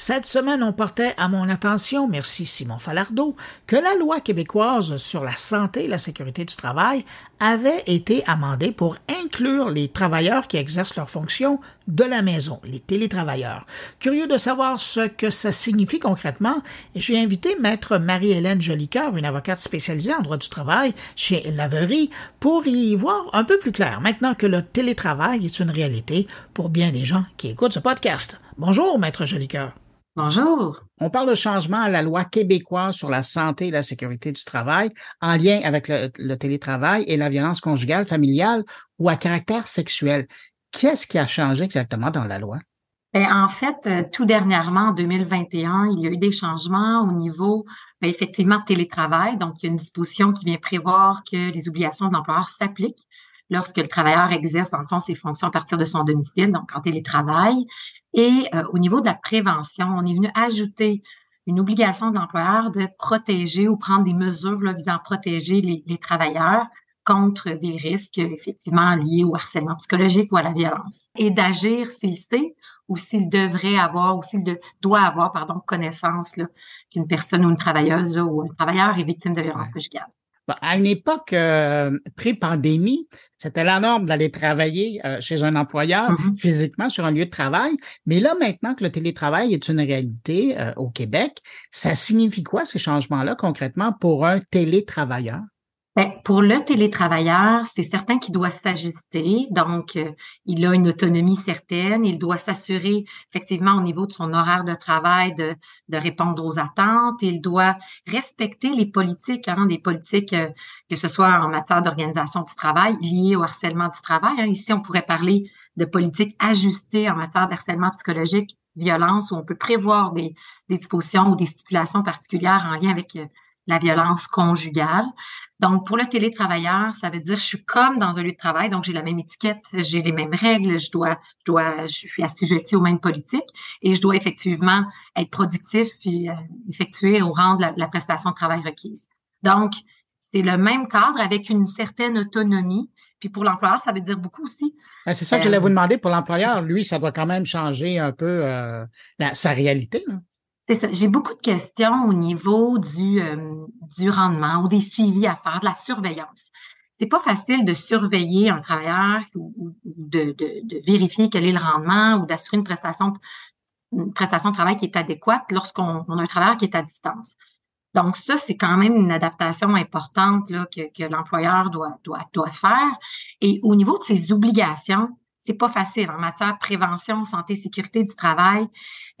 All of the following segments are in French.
Cette semaine, on portait à mon attention, merci Simon Falardeau, que la loi québécoise sur la santé et la sécurité du travail avait été amendée pour inclure les travailleurs qui exercent leurs fonctions de la maison, les télétravailleurs. Curieux de savoir ce que ça signifie concrètement, j'ai invité maître Marie-Hélène Jolicoeur, une avocate spécialisée en droit du travail chez Laverie, pour y voir un peu plus clair maintenant que le télétravail est une réalité pour bien des gens qui écoutent ce podcast. Bonjour, maître Jolicoeur. Bonjour. On parle de changement à la loi québécoise sur la santé et la sécurité du travail en lien avec le, télétravail et la violence conjugale, familiale ou à caractère sexuel. Qu'est-ce qui a changé exactement dans la loi? Ben, en fait, euh, tout dernièrement, en 2021, il y a eu des changements au niveau, ben, effectivement, de télétravail. Donc, il y a une disposition qui vient prévoir que les obligations de l'employeur s'appliquent lorsque le travailleur exerce, en fond, ses fonctions à partir de son domicile, donc en télétravail. Et euh, au niveau de la prévention, on est venu ajouter une obligation de l'employeur de protéger ou prendre des mesures visant à protéger les, travailleurs contre des risques effectivement liés au harcèlement psychologique ou à la violence. Et d'agir s'il sait ou s'il devrait avoir ou s'il doit avoir pardon connaissance qu'une personne ou une travailleuse ou un travailleur est victime de violence conjugale à une époque euh, pré-pandémie, c'était la norme d'aller travailler euh, chez un employeur mm-hmm. physiquement sur un lieu de travail. Mais là, maintenant que le télétravail est une réalité euh, au Québec, ça signifie quoi ces changements-là concrètement pour un télétravailleur? Ben, pour le télétravailleur, c'est certain qu'il doit s'ajuster. Donc, euh, il a une autonomie certaine. Il doit s'assurer effectivement au niveau de son horaire de travail de, répondre aux attentes. Il doit respecter les politiques, hein, des politiques euh, que ce soit en matière d'organisation du travail liées au harcèlement du travail. Hein. Ici, on pourrait parler de politiques ajustées en matière d'harcèlement psychologique, violence, où on peut prévoir des, des dispositions ou des stipulations particulières en lien avec euh, la violence conjugale. Donc, pour le télétravailleur, ça veut dire je suis comme dans un lieu de travail, donc j'ai la même étiquette, j'ai les mêmes règles, je dois, je dois, je suis assujetti aux mêmes politiques et je dois effectivement être productif puis euh, effectuer au rang de la, prestation de travail requise. Donc, c'est le même cadre avec une certaine autonomie. Puis pour l'employeur, ça veut dire beaucoup aussi. Ben, c'est ça que je voulais vous euh, demander. Pour l'employeur, lui, ça doit quand même changer un peu euh, sa réalité. Là. J'ai beaucoup de questions au niveau du, euh, du rendement ou des suivis à faire, de la surveillance. C'est pas facile de surveiller un travailleur ou, de, de, de, vérifier quel est le rendement ou d'assurer une prestation, prestation de travail qui est adéquate lorsqu'on a un travailleur qui est à distance. Donc, ça, c'est quand même une adaptation importante là, que, que l'employeur doit, doit, doit faire. Et au niveau de ses obligations, c'est pas facile en matière de prévention, santé, sécurité du travail,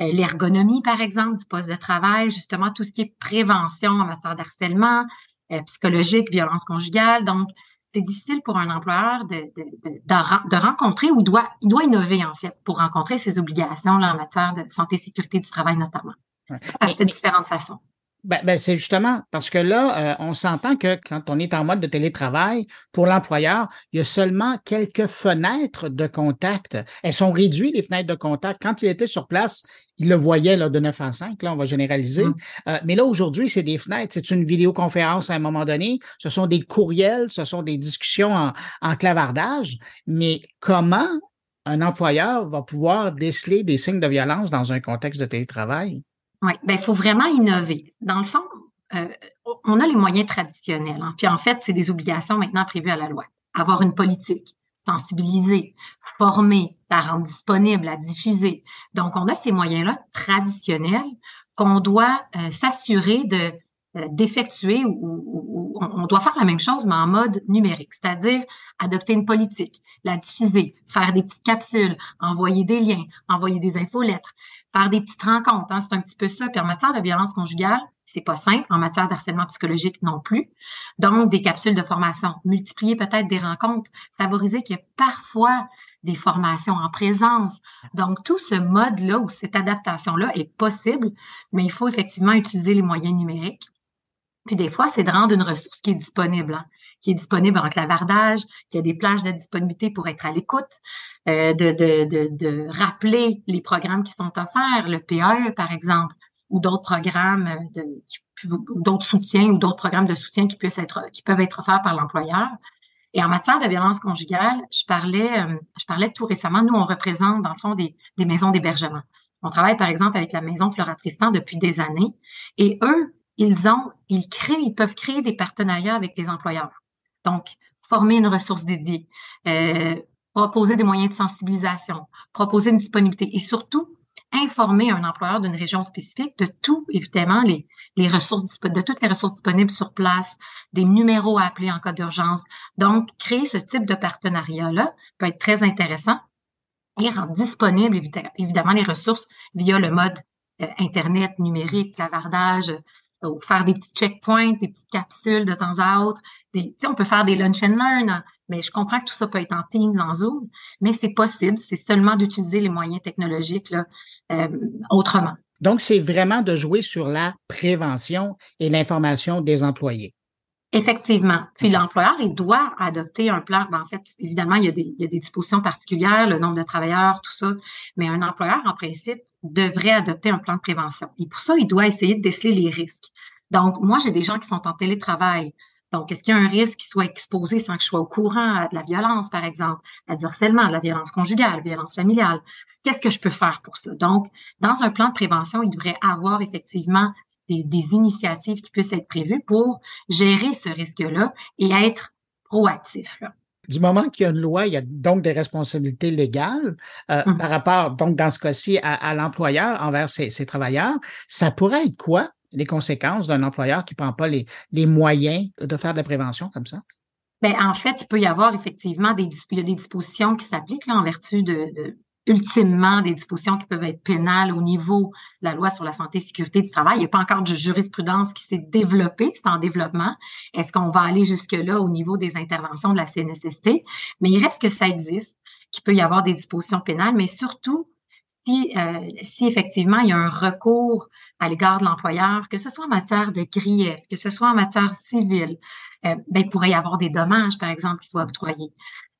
euh, l'ergonomie, par exemple, du poste de travail, justement, tout ce qui est prévention en matière d'harcèlement, euh, psychologique, violence conjugale. Donc, c'est difficile pour un employeur de, de, de, rencontrer ou il doit, il doit innover, en fait, pour rencontrer ses obligations là, en matière de santé, sécurité du travail, notamment. Ça se fait de différentes façons. Ben, ben, c'est justement parce que là, euh, on s'entend que quand on est en mode de télétravail, pour l'employeur, il y a seulement quelques fenêtres de contact. Elles sont réduites, les fenêtres de contact. Quand il était sur place, il le voyait là, de 9 à 5, là, on va généraliser. Mmh. Euh, mais là, aujourd'hui, c'est des fenêtres. C'est une vidéoconférence à un moment donné. Ce sont des courriels, ce sont des discussions en, en clavardage. Mais comment un employeur va pouvoir déceler des signes de violence dans un contexte de télétravail? Oui, ben il faut vraiment innover. Dans le fond, euh, on a les moyens traditionnels. Hein. Puis en fait, c'est des obligations maintenant prévues à la loi. Avoir une politique, sensibiliser, former, la rendre disponible, la diffuser. Donc, on a ces moyens-là traditionnels qu'on doit euh, s'assurer de euh, d'effectuer ou, on doit faire la même chose, mais en mode numérique, c'est-à-dire adopter une politique, la diffuser, faire des petites capsules, envoyer des liens, envoyer des infolettres, faire des petites rencontres. Hein, c'est un petit peu ça. Puis en matière de violence conjugale, c'est pas simple. En matière d'harcèlement psychologique non plus. Donc, des capsules de formation, multiplier peut-être des rencontres, favoriser qu'il y ait parfois des formations en présence. Donc, tout ce mode-là ou cette adaptation-là est possible, mais il faut effectivement utiliser les moyens numériques. Puis des fois, c'est de rendre une ressource qui est disponible. Hein qui est disponible en clavardage, qu'il y a des plages de disponibilité pour être à l'écoute, euh, de, rappeler les programmes qui sont offerts, le PAE par exemple, ou d'autres programmes de, d'autres soutiens ou d'autres programmes de soutien qui qui peuvent être offerts par l'employeur. Et en matière de violence conjugale, je parlais, euh, je parlais tout récemment, nous, on représente, dans le fond, des, des maisons d'hébergement. On travaille, par exemple, avec la Maison Flora Tristan depuis des années. Et eux, ils ont, ils créent, ils peuvent créer des partenariats avec les employeurs. Donc, former une ressource dédiée, euh, proposer des moyens de sensibilisation, proposer une disponibilité et surtout informer un employeur d'une région spécifique de tout, évidemment, les, les ressources de toutes les ressources disponibles sur place, des numéros à appeler en cas d'urgence. Donc, créer ce type de partenariat-là peut être très intéressant et rendre disponible évidemment les ressources via le mode euh, Internet, numérique, clavardage, ou faire des petits checkpoints, des petites capsules de temps à autre. Des, on peut faire des lunch and learn, mais je comprends que tout ça peut être en Teams, en Zoom, mais c'est possible, c'est seulement d'utiliser les moyens technologiques là, euh, autrement. Donc, c'est vraiment de jouer sur la prévention et l'information des employés. Effectivement. Puis l'employeur, il doit adopter un plan. Ben, en fait, évidemment, il y, a des, il y, a des, dispositions particulières, le nombre de travailleurs, tout ça. Mais un employeur, en principe, devrait adopter un plan de prévention. Et pour ça, il doit essayer de déceler les risques. Donc, moi, j'ai des gens qui sont en télétravail. Donc, est-ce qu'il y a un risque qu'ils soient exposés sans que je sois au courant à de la violence, par exemple, à du harcèlement, de la violence conjugale, violence familiale? Qu'est-ce que je peux faire pour ça? Donc, dans un plan de prévention, il devrait avoir effectivement des, initiatives qui puissent être prévues pour gérer ce risque-là et être proactif. Du moment qu'il y a une loi, il y a donc des responsabilités légales euh, mmh. par rapport, donc dans ce cas-ci, à, à l'employeur envers ses, ses, travailleurs. Ça pourrait être quoi les conséquences d'un employeur qui prend pas les, les moyens de faire de la prévention comme ça? Ben, en fait, il peut y avoir effectivement des, il y a des dispositions qui s'appliquent en vertu de, de, ultimement des dispositions qui peuvent être pénales au niveau de la loi sur la santé et sécurité du travail. Il n'y a pas encore de jurisprudence qui s'est développée, c'est en développement. Est-ce qu'on va aller jusque-là au niveau des interventions de la CNSST? Mais il reste que ça existe, qu'il peut y avoir des dispositions pénales, mais surtout euh, si effectivement il y a un recours à l'égard de l'employeur, que ce soit en matière de grief, que ce soit en matière civile, euh, ben, il pourrait y avoir des dommages, par exemple, qui soient octroyés.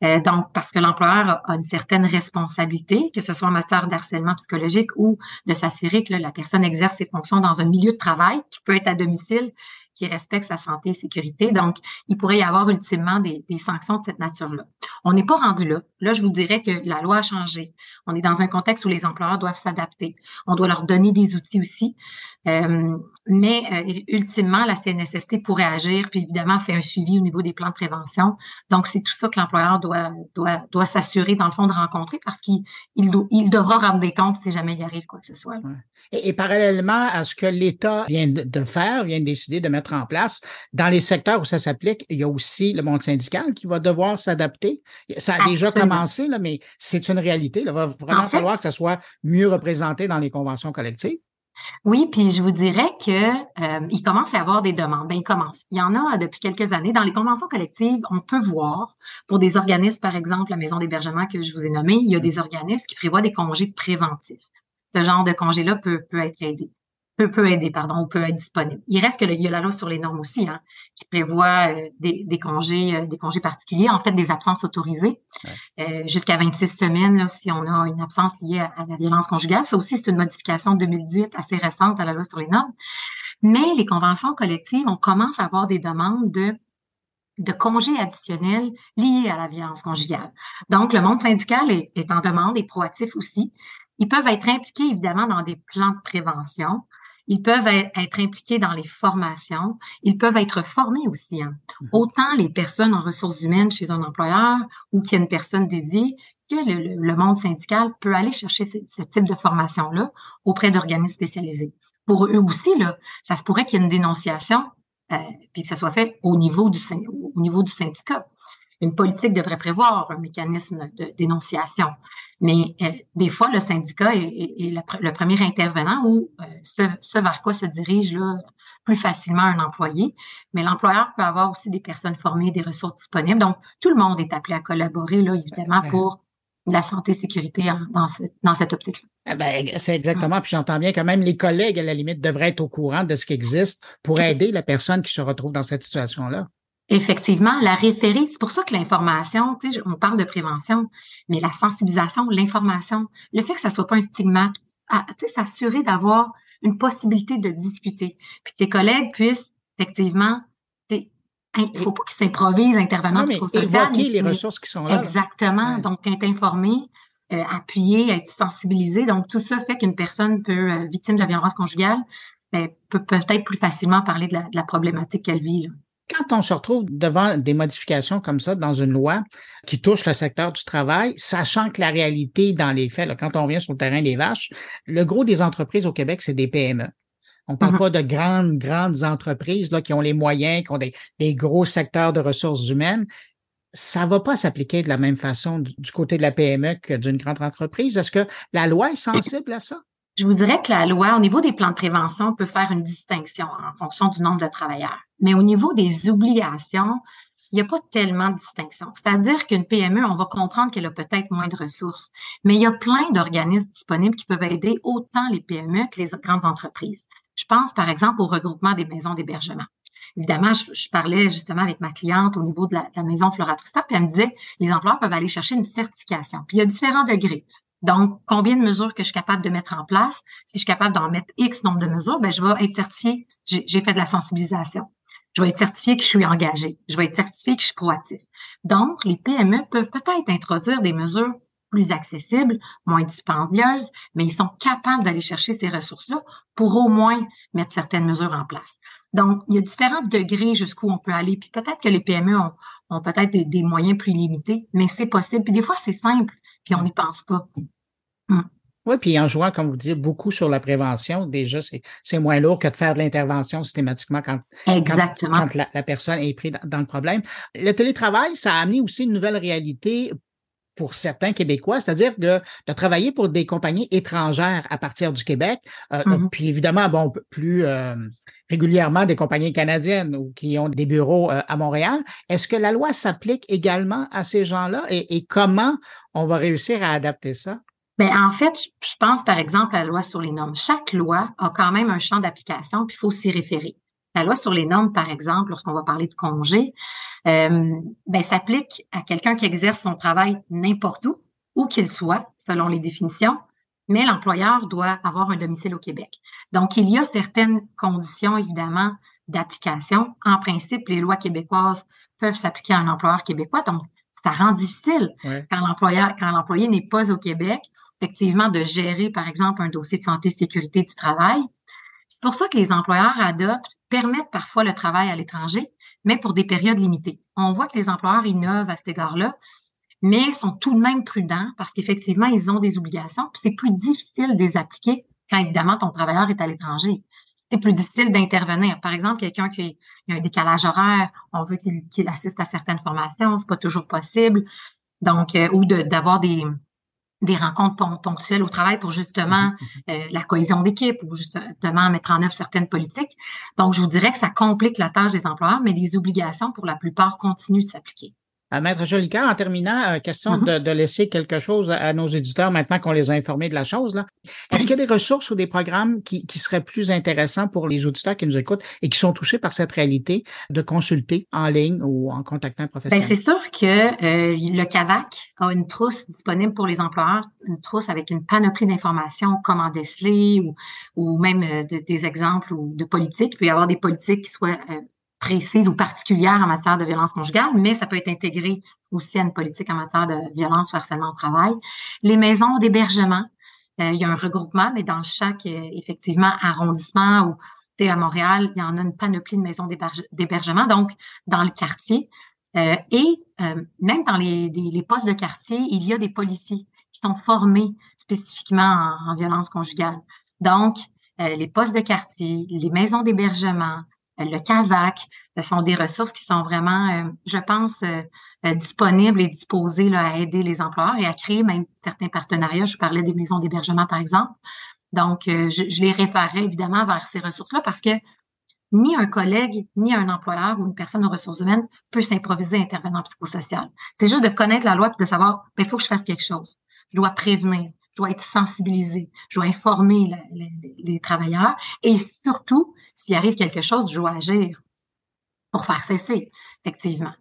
Euh, donc, parce que l'employeur a, une certaine responsabilité, que ce soit en matière d'harcèlement psychologique ou de s'assurer que la personne exerce ses fonctions dans un milieu de travail qui peut être à domicile, qui respecte sa santé et sécurité. Donc, il pourrait y avoir ultimement des, sanctions de cette nature-là. On n'est pas rendu là. Là, je vous dirais que la loi a changé. On est dans un contexte où les employeurs doivent s'adapter. On doit leur donner des outils aussi. Euh, mais euh, ultimement, la CNSST pourrait agir, puis évidemment faire un suivi au niveau des plans de prévention. Donc, c'est tout ça que l'employeur doit, doit, doit s'assurer, dans le fond, de rencontrer parce qu'il il, il, devra rendre des comptes si jamais il arrive quoi que ce soit. Et, et, parallèlement à ce que l'État vient de faire, vient de décider de mettre en place, dans les secteurs où ça s'applique, il y a aussi le monde syndical qui va devoir s'adapter. Ça a déjà commencé, là, mais c'est une réalité. Il va vraiment falloir que ça soit mieux représenté dans les conventions collectives. Oui, puis je vous dirais que euh, il commence à y avoir des demandes. Ben, il commence. Il y en a depuis quelques années. Dans les conventions collectives, on peut voir, pour des organismes, par exemple, la maison d'hébergement que je vous ai nommée, il y a des organismes qui prévoient des congés préventifs. Ce genre de congé-là peut, peut être aidé peut, peut aider, pardon, ou peut être disponible. Il reste que le, il y a la loi sur les normes aussi, hein, qui prévoit euh, des, des, congés, euh, des congés particuliers, en fait, des absences autorisées, euh, jusqu'à 26 semaines, là, si on a une absence liée à, la violence conjugale. Ça aussi, c'est une modification de 2018 assez récente à la loi sur les normes. Mais les conventions collectives, on commence à avoir des demandes de de congés additionnels liés à la violence conjugale. Donc, le monde syndical est, est en demande et proactif aussi. Ils peuvent être impliqués, évidemment, dans des plans de prévention. Ils peuvent être impliqués dans les formations. Ils peuvent être formés aussi. Hein. Mhm. Autant les personnes en ressources humaines chez un employeur ou qu'il y a une personne dédiée que le, monde syndical peut aller chercher ce, type de formation-là auprès d'organismes spécialisés. Pour eux aussi, là, ça se pourrait qu'il y ait une dénonciation, euh, puis que ça soit fait au niveau du, au niveau du syndicat une politique devrait prévoir un mécanisme de dénonciation. Mais euh, des fois, le syndicat est, est, le, premier intervenant ou euh, ce, ce, vers quoi se dirige là, plus facilement un employé. Mais l'employeur peut avoir aussi des personnes formées, des ressources disponibles. Donc, tout le monde est appelé à collaborer, là, évidemment, pour la santé et sécurité dans, cette, dans cette optique-là. Eh ben, c'est exactement, puis j'entends bien que même les collègues, à la limite, devraient être au courant de ce qui existe pour aider la personne qui se retrouve dans cette situation-là. Effectivement, la référer, c'est pour ça que l'information, on parle de prévention, mais la sensibilisation, l'information, le fait que ça soit pas un stigmate, s'assurer d'avoir une possibilité de discuter, puis que tes collègues puissent effectivement, il faut pas qu'ils s'improvisent intervenant psychosocial. Évoquer les ressources qui sont là. Exactement. Donc, être informé, euh, appuyer, être sensibilisé. Donc, tout ça fait qu'une personne peut, euh, victime de la violence conjugale, ben, peut peut-être plus facilement parler de la, de la problématique qu'elle vit. Là. Quand on se retrouve devant des modifications comme ça dans une loi qui touche le secteur du travail, sachant que la réalité dans les faits, là, quand on vient sur le terrain des vaches, le gros des entreprises au Québec, c'est des PME. On parle mm-hmm. pas de grandes, grandes entreprises là, qui ont les moyens, qui ont des, des gros secteurs de ressources humaines ça va pas s'appliquer de la même façon du, côté de la PME que d'une grande entreprise. Est-ce que la loi est sensible à ça? Je vous dirais que la loi, au niveau des plans de prévention, peut faire une distinction en fonction du nombre de travailleurs. Mais au niveau des obligations, il n'y a pas tellement de distinction. C'est-à-dire qu'une PME, on va comprendre qu'elle a peut-être moins de ressources, mais il y a plein d'organismes disponibles qui peuvent aider autant les PME que les grandes entreprises. Je pense, par exemple, au regroupement des maisons d'hébergement. Évidemment, je, parlais justement avec ma cliente au niveau de la, maison Flora Tristan, puis elle me disait, les employeurs peuvent aller chercher une certification. Puis il y a différents degrés. Donc, combien de mesures que je suis capable de mettre en place? Si je suis capable d'en mettre X nombre de mesures, ben, je vais être certifiée. J'ai fait de la sensibilisation. Je vais être certifiée que je suis engagée. Je vais être certifiée que je suis proactive. Donc, les PME peuvent peut-être introduire des mesures plus accessibles, moins dispendieuses, mais ils sont capables d'aller chercher ces ressources-là pour au moins mettre certaines mesures en place. Donc, il y a différents degrés jusqu'où on peut aller. Puis peut-être que les PME ont, peut-être des, moyens plus limités, mais c'est possible. Puis des fois, c'est simple, puis on n'y pense pas. Hmm. Oui, puis en jouant, comme vous dites, beaucoup sur la prévention, déjà, c'est moins lourd que de faire de l'intervention systématiquement quand, Exactement. quand, la, personne est prise dans, le problème. Le télétravail, ça a amené aussi une nouvelle réalité pour certains Québécois, c'est-à-dire de, de, travailler pour des compagnies étrangères à partir du Québec. Euh, mm-hmm. Puis évidemment, bon, plus euh, régulièrement des compagnies canadiennes ou qui ont des bureaux euh, à Montréal. Est-ce que la loi s'applique également à ces gens-là et, et, comment on va réussir à adapter ça? Bien, en fait, je pense par exemple à la loi sur les normes. Chaque loi a quand même un champ d'application, puis il faut s'y référer. La loi sur les normes, par exemple, lorsqu'on va parler de congé, euh, ben, s'applique à quelqu'un qui exerce son travail n'importe où, où qu'il soit, selon les définitions, mais l'employeur doit avoir un domicile au Québec. Donc, il y a certaines conditions, évidemment, d'application. En principe, les lois québécoises peuvent s'appliquer à un employeur québécois. Donc, ça rend difficile quand l'employeur, quand l'employé n'est pas au Québec, effectivement, de gérer, par exemple, un dossier de santé et sécurité du travail. C'est pour ça que les employeurs adoptent, permettent parfois le travail à l'étranger, mais pour des périodes limitées. On voit que les employeurs innovent à cet égard-là, mais sont tout de même prudents parce qu'effectivement, ils ont des obligations, puis c'est plus difficile de les appliquer quand évidemment ton travailleur est à l'étranger. C'est plus difficile d'intervenir. Par exemple, quelqu'un qui a un décalage horaire, on veut qu'il assiste à certaines formations, c'est pas toujours possible. Donc, euh, ou d'avoir des, des rencontres ponctuelles au travail pour justement mm-hmm. euh, la cohésion d'équipe ou justement mettre en œuvre certaines politiques. Donc, je vous dirais que ça complique la tâche des employeurs, mais les obligations, pour la plupart, continuent de s'appliquer. Euh, Maître Jolicoeur, en terminant, euh, question mm-hmm. de, laisser quelque chose à nos éditeurs maintenant qu'on les a informés de la chose. Là. Est-ce qu'il y a des ressources ou des programmes qui, qui, seraient plus intéressants pour les auditeurs qui nous écoutent et qui sont touchés par cette réalité de consulter en ligne ou en contactant un ben, professionnel? c'est sûr que euh, le CAVAC a une trousse disponible pour les employeurs, une trousse avec une panoplie d'informations, comment déceler ou, ou même des exemples ou de politiques. Il peut y avoir des politiques qui soient précise ou particulière en matière de violence conjugale, mais ça peut être intégré aussi à une politique en matière de violence ou harcèlement au travail. Les maisons d'hébergement, euh, il y a un regroupement, mais dans chaque, euh, effectivement, arrondissement ou, à Montréal, il y en a une panoplie de maisons d'hébergement, donc dans le quartier. Euh, et même dans les, postes de quartier, il y a des policiers qui sont formés spécifiquement en, en violence conjugale. Donc, les postes de quartier, les maisons d'hébergement, le CAVAC, sont des ressources qui sont vraiment, euh, je pense, euh, euh, disponibles et disposées à aider les employeurs et à créer même certains partenariats. Je parlais des maisons d'hébergement, par exemple. Donc, je, les référerais évidemment vers ces ressources-là parce que ni un collègue, ni un employeur ou une personne aux ressources humaines peut s'improviser intervenant psychosocial. C'est juste de connaître la loi et de savoir, il ben, faut que je fasse quelque chose. Je dois prévenir, je dois être sensibilisé, je dois informer les travailleurs et surtout, s'il arrive quelque chose, je dois agir pour faire cesser, effectivement.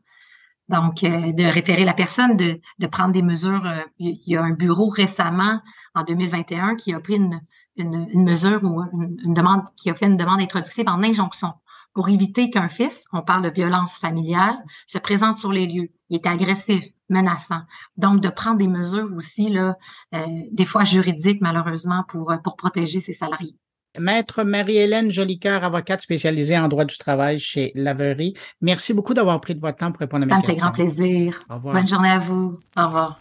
Donc, euh, de référer la personne, de, prendre des mesures. Euh, il y a un bureau récemment, en 2021, qui a pris une mesure ou une, demande, qui a fait une demande introductive en injonction pour éviter qu'un fils, on parle de violence familiale, se présente sur les lieux. Il est agressif, menaçant. Donc, de prendre des mesures aussi, là, euh, des fois juridiques, malheureusement, pour, pour protéger ses salariés. Maître Marie-Hélène Jolicoeur, avocate spécialisée en droit du travail chez Laverie. Merci beaucoup d'avoir pris de votre temps pour répondre à mes questions. Ça me fait grand plaisir. Au revoir. Bonne journée à vous. Au revoir.